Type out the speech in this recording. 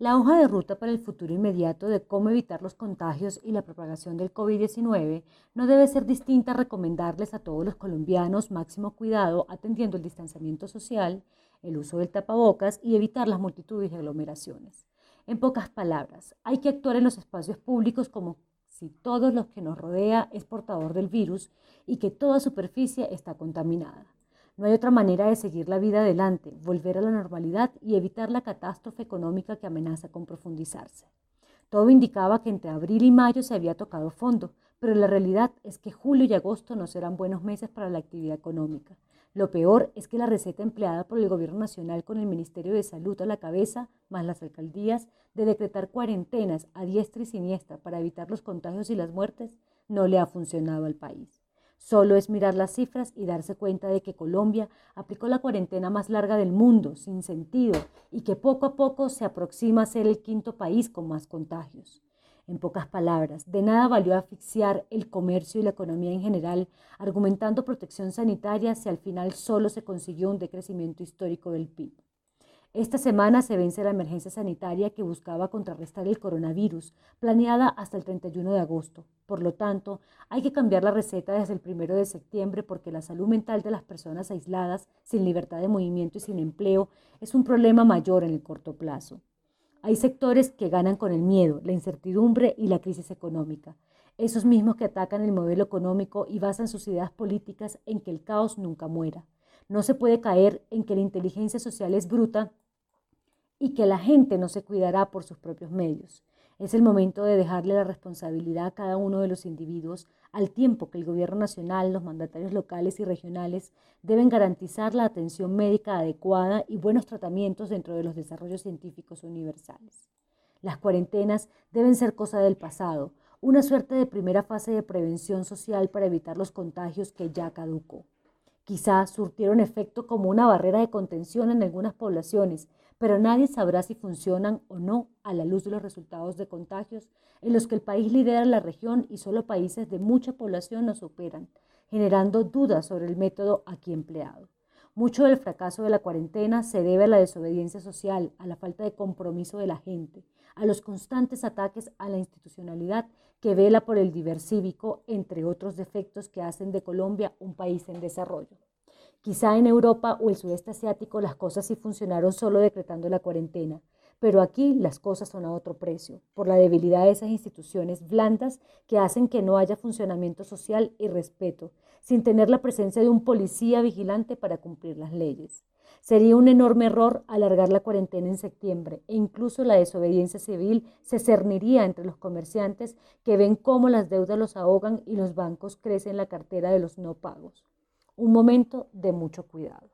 La hoja de ruta para el futuro inmediato de cómo evitar los contagios y la propagación del COVID-19 no debe ser distinta a recomendarles a todos los colombianos máximo cuidado atendiendo el distanciamiento social, el uso del tapabocas y evitar las multitudes y aglomeraciones. En pocas palabras, hay que actuar en los espacios públicos como si todos los que nos rodea es portador del virus y que toda superficie está contaminada. No hay otra manera de seguir la vida adelante, volver a la normalidad y evitar la catástrofe económica que amenaza con profundizarse. Todo indicaba que entre abril y mayo se había tocado fondo, pero la realidad es que julio y agosto no serán buenos meses para la actividad económica. Lo peor es que la receta empleada por el Gobierno Nacional con el Ministerio de Salud a la cabeza, más las alcaldías, de decretar cuarentenas a diestra y siniestra para evitar los contagios y las muertes, no le ha funcionado al país. Solo es mirar las cifras y darse cuenta de que Colombia aplicó la cuarentena más larga del mundo, sin sentido, y que poco a poco se aproxima a ser el quinto país con más contagios. En pocas palabras, de nada valió asfixiar el comercio y la economía en general, argumentando protección sanitaria si al final solo se consiguió un decrecimiento histórico del PIB. Esta semana se vence la emergencia sanitaria que buscaba contrarrestar el coronavirus, planeada hasta el 31 de agosto. Por lo tanto, hay que cambiar la receta desde el 1 de septiembre porque la salud mental de las personas aisladas, sin libertad de movimiento y sin empleo, es un problema mayor en el corto plazo. Hay sectores que ganan con el miedo, la incertidumbre y la crisis económica. Esos mismos que atacan el modelo económico y basan sus ideas políticas en que el caos nunca muera. No se puede caer en que la inteligencia social es bruta y que la gente no se cuidará por sus propios medios. Es el momento de dejarle la responsabilidad a cada uno de los individuos, al tiempo que el gobierno nacional, los mandatarios locales y regionales deben garantizar la atención médica adecuada y buenos tratamientos dentro de los desarrollos científicos universales. Las cuarentenas deben ser cosa del pasado, una suerte de primera fase de prevención social para evitar los contagios que ya caducó. Quizás surtieron efecto como una barrera de contención en algunas poblaciones, pero nadie sabrá si funcionan o no a la luz de los resultados de contagios en los que el país lidera la región y solo países de mucha población nos superan, generando dudas sobre el método aquí empleado. Mucho del fracaso de la cuarentena se debe a la desobediencia social, a la falta de compromiso de la gente, a los constantes ataques a la institucionalidad que vela por el deber cívico, entre otros defectos que hacen de Colombia un país en desarrollo. Quizá en Europa o el sudeste asiático las cosas sí funcionaron solo decretando la cuarentena, pero aquí las cosas son a otro precio, por la debilidad de esas instituciones blandas que hacen que no haya funcionamiento social y respeto, sin tener la presencia de un policía vigilante para cumplir las leyes. Sería un enorme error alargar la cuarentena en septiembre e incluso la desobediencia civil se cerniría entre los comerciantes que ven cómo las deudas los ahogan y los bancos crecen la cartera de los no pagos. Un momento de mucho cuidado.